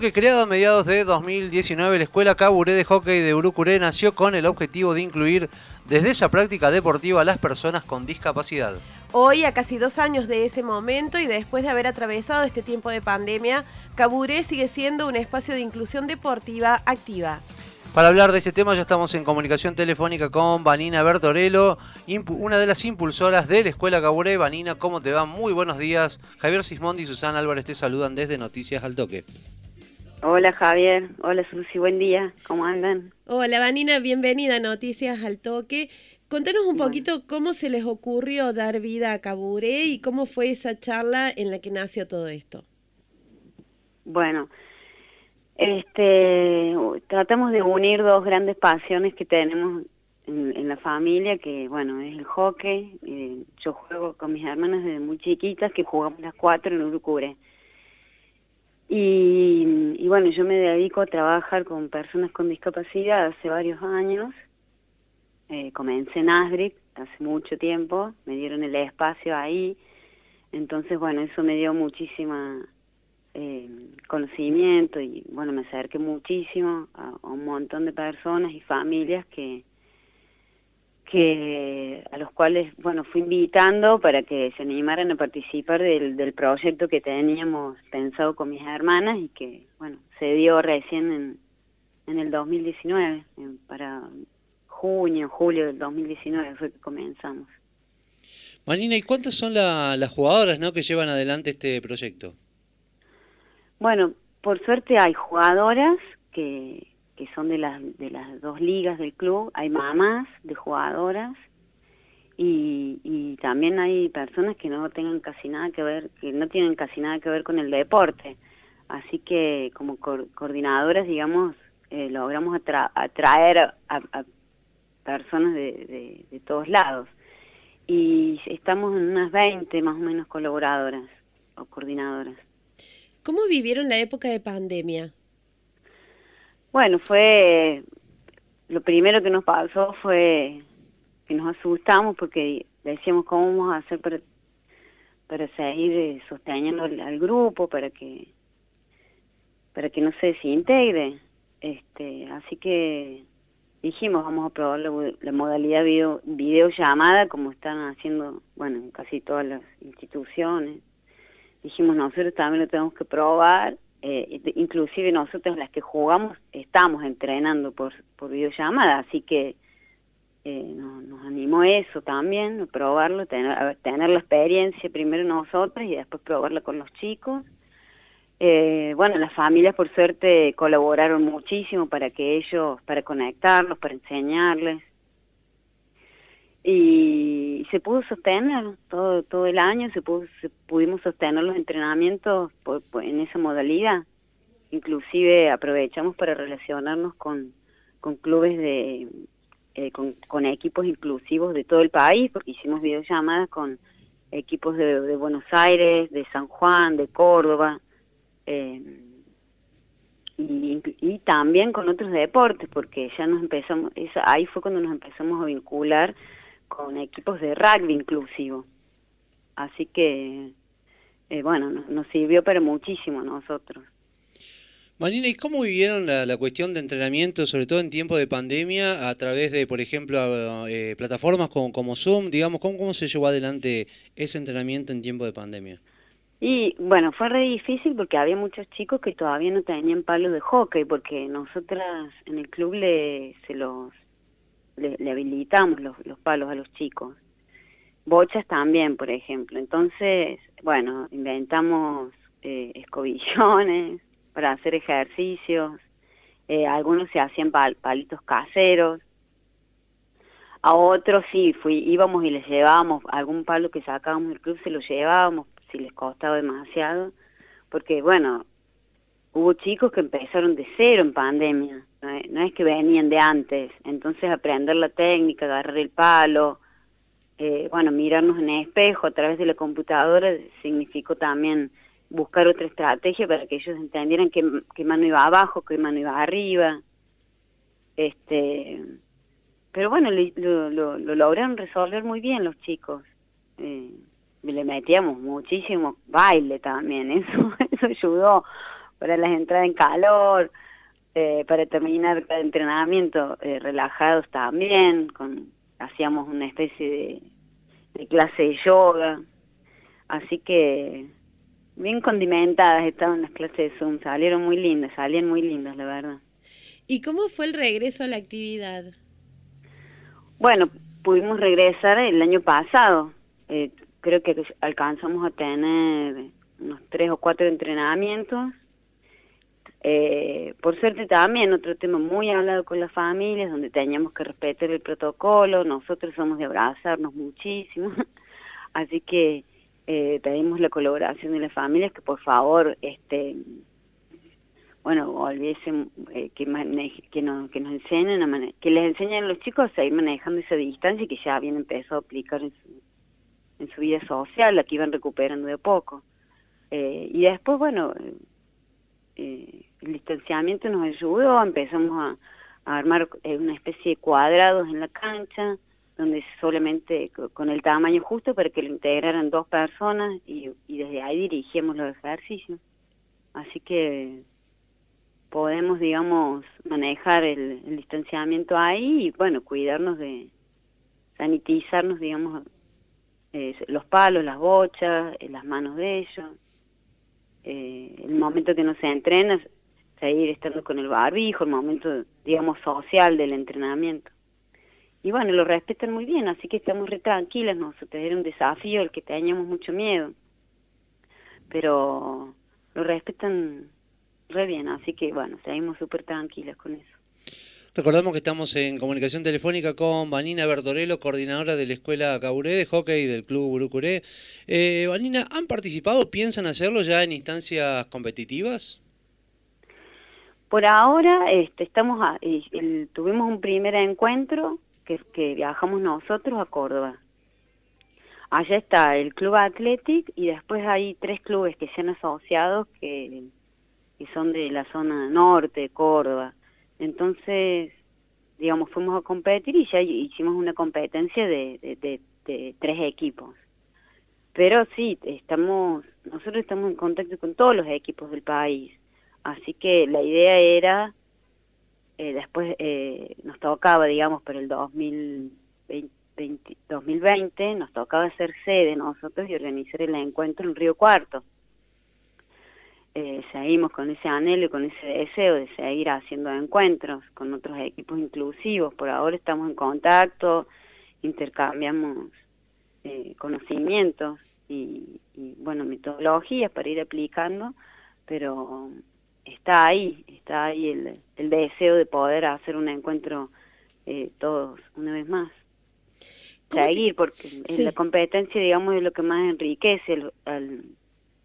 Que creado a mediados de 2019, la Escuela Caburé de Hockey de Urucuré nació con el objetivo de incluir desde esa práctica deportiva a las personas con discapacidad. Hoy, a casi dos años de ese momento y después de haber atravesado este tiempo de pandemia, Caburé sigue siendo un espacio de inclusión deportiva activa. Para hablar de este tema ya estamos en comunicación telefónica con Vanina Bertorello, una de las impulsoras de la Escuela Caburé. Vanina, ¿cómo te va? Muy buenos días. Javier Sismondi y Susana Álvarez te saludan desde Noticias al Toque. Hola Javier, hola Susi, buen día, ¿cómo andan? Hola Vanina, bienvenida a Noticias al Toque. Contanos un poquito cómo se les ocurrió dar vida a Caburé y cómo fue esa charla en la que nació todo esto. Bueno, este, tratamos de unir dos grandes pasiones que tenemos en, la familia, que bueno, es el hockey. Eh, yo juego con mis hermanas desde muy chiquitas, que jugamos las cuatro en Urucure. Y, bueno, yo me dedico a trabajar con personas con discapacidad hace varios años. Eh, comencé en ASDRIC hace mucho tiempo, me dieron el espacio ahí. Entonces, bueno, eso me dio muchísima eh, conocimiento y bueno, me acerqué muchísimo a, un montón de personas y familias que, que a los cuales bueno fui invitando para que se animaran a participar del, del proyecto que teníamos pensado con mis hermanas y que bueno se dio recién en, en el 2019 para junio julio del 2019 fue que comenzamos. Marina y cuántas son las jugadoras no que llevan adelante este proyecto bueno por suerte hay jugadoras que que son de las, de las dos ligas del club, hay mamás de jugadoras y, también hay personas que no tengan casi nada que ver, que no tienen casi nada que ver con el deporte. Así que como coordinadoras, digamos, eh, logramos atraer a, personas de, de, todos lados. Y estamos en unas 20 más o menos colaboradoras o coordinadoras. ¿Cómo vivieron la época de pandemia? Bueno, fue, lo primero que nos pasó fue que nos asustamos porque decíamos cómo vamos a hacer para, para seguir eh, sosteniendo al, grupo, para que para que no se desintegre. Este, así que dijimos, vamos a probar la, modalidad video, videollamada como están haciendo, bueno, en casi todas las instituciones. Dijimos, nosotros también lo tenemos que probar eh, inclusive nosotros las que jugamos estamos entrenando por, por videollamada, así que eh, nos, animó eso también, probarlo, tener, tener la experiencia primero nosotros y después probarla con los chicos. Eh, bueno, las familias por suerte colaboraron muchísimo para que ellos, para conectarlos, para enseñarles. Y se pudo sostener todo, todo el año, se, pudo, pudimos sostener los entrenamientos en esa modalidad. Inclusive aprovechamos para relacionarnos con, con clubes de, eh, con, equipos inclusivos de todo el país, porque hicimos videollamadas con equipos de, Buenos Aires, de San Juan, de Córdoba, eh, y, y, también con otros deportes, porque ya nos empezamos, ahí fue cuando nos empezamos a vincular con equipos de rugby inclusivo. Así que, eh, bueno, nos, sirvió para muchísimo a nosotros. Marina, ¿y cómo vivieron la, cuestión de entrenamiento, sobre todo en tiempo de pandemia, a través de, por ejemplo, eh, plataformas como, como, Zoom? Digamos, ¿cómo, ¿cómo se llevó adelante ese entrenamiento en tiempo de pandemia? Y bueno, fue re difícil porque había muchos chicos que todavía no tenían palos de hockey, porque nosotras en el club le, se los le, habilitamos los, los palos a los chicos. Bochas también, por ejemplo. Entonces, bueno, inventamos eh, escobillones para hacer ejercicios. Eh, algunos se hacían palitos caseros. A otros sí, fui, íbamos y les llevábamos algún palo que sacábamos del club, se lo llevábamos si les costaba demasiado. Porque, bueno, hubo chicos que empezaron de cero en pandemia no es que venían de antes, entonces aprender la técnica, agarrar el palo, eh, bueno, mirarnos en el espejo a través de la computadora significó también buscar otra estrategia para que ellos entendieran qué, qué mano iba abajo, qué mano iba arriba. Este, pero bueno, lo, lo, lograron resolver muy bien los chicos. Eh, le metíamos muchísimo baile también, eso, eso ayudó para las entradas en calor, eh, para terminar cada entrenamiento eh, relajados también, con hacíamos una especie de, de clase de yoga, así que bien condimentadas estaban las clases de Zoom, salieron muy lindas, salían muy lindas, la verdad. ¿Y cómo fue el regreso a la actividad? Bueno, pudimos regresar el año pasado. Eh, creo que alcanzamos a tener unos tres o cuatro entrenamientos. Eh, por suerte también otro tema muy hablado con las familias, donde teníamos que respetar el protocolo, nosotros somos de abrazarnos muchísimo, así que eh, pedimos la colaboración de las familias que por favor este bueno, olviesen eh, que, que, nos, que nos enseñen, a que les enseñen a los chicos a ir manejando esa distancia que ya habían empezado a aplicar en su, en su vida social, la que iban recuperando de poco. Eh, y después, bueno, eh, el distanciamiento nos ayudó, empezamos a, armar una especie de cuadrados en la cancha, donde solamente con el tamaño justo para que lo integraran dos personas y, desde ahí dirigíamos los ejercicios. Así que podemos, digamos, manejar el, distanciamiento ahí y, bueno, cuidarnos de sanitizarnos, digamos, eh, los palos, las bochas, eh, las manos de ellos. Eh, el momento que no se entrena, seguir estando con el barbijo, el momento, digamos, social del entrenamiento. Y bueno, lo respetan muy bien, así que estamos re tranquilas nosotros. Era un desafío el que teníamos mucho miedo. Pero lo respetan re bien, así que bueno, seguimos súper tranquilas con eso. Recordamos que estamos en comunicación telefónica con Vanina Bertorello, coordinadora de la Escuela Caburé de Hockey del Club Urucuré. Eh, Vanina, ¿han participado? ¿Piensan hacerlo ya en instancias competitivas? Por ahora este, estamos tuvimos un primer encuentro que, viajamos nosotros a Córdoba. Allá está el Club Athletic y después hay tres clubes que se han asociado que son de la zona norte, Córdoba. Entonces, digamos, fuimos a competir y ya hicimos una competencia de, de, de, tres equipos. Pero sí, estamos, nosotros estamos en contacto con todos los equipos del país. Así que la idea era, eh, después eh, nos tocaba, digamos, para el 2020, 2020, nos tocaba ser sede nosotros y organizar el encuentro en Río Cuarto eh, seguimos con ese anhelo y con ese deseo de seguir haciendo encuentros con otros equipos inclusivos. Por ahora estamos en contacto, intercambiamos eh, conocimientos y, bueno, metodologías para ir aplicando, pero está ahí, está ahí el, el deseo de poder hacer un encuentro eh, todos una vez más. Seguir, porque en la competencia, digamos, es lo que más enriquece al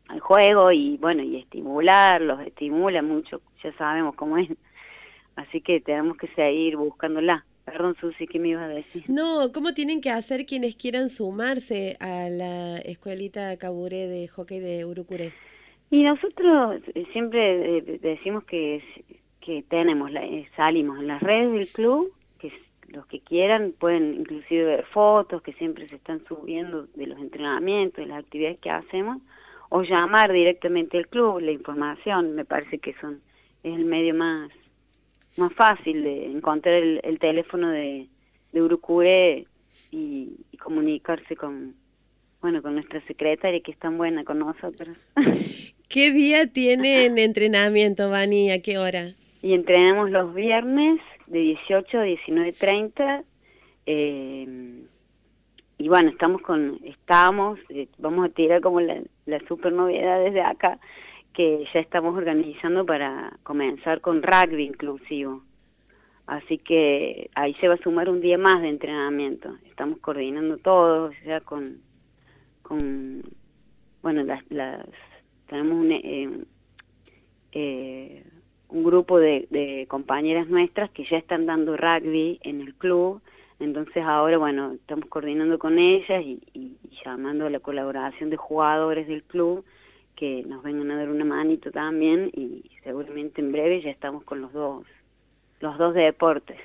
al juego y bueno, y estimular, los estimula mucho, ya sabemos cómo es. Así que tenemos que seguir buscándola. Perdón, Susi, ¿qué me ibas a decir? No, ¿cómo tienen que hacer quienes quieran sumarse a la escuelita Caburé de hockey de Urucuré? Y nosotros eh, siempre eh, decimos que, que tenemos, eh, salimos en las redes del club, que los que quieran pueden inclusive ver fotos que siempre se están subiendo de los entrenamientos, de las actividades que hacemos, o llamar directamente al club, la información, me parece que son es el medio más más fácil de encontrar el, teléfono de, de Urucure y, comunicarse con bueno con nuestra secretaria que es tan buena con nosotros. ¿Qué día tienen entrenamiento, Vani? ¿A qué hora? Y entrenamos los viernes de 18 a 19.30 eh, y bueno, estamos con, estamos, eh, vamos a tirar como la, la super novedad desde acá, que ya estamos organizando para comenzar con rugby inclusivo. Así que ahí se va a sumar un día más de entrenamiento. Estamos coordinando todo, ya con, con bueno, las tenemos un, eh, eh, grupo de, de compañeras nuestras que ya están dando rugby en el club entonces ahora, bueno, estamos coordinando con ellas y, llamando a la colaboración de jugadores del club que nos vengan a dar una manito también y seguramente en breve ya estamos con los dos, los dos deportes.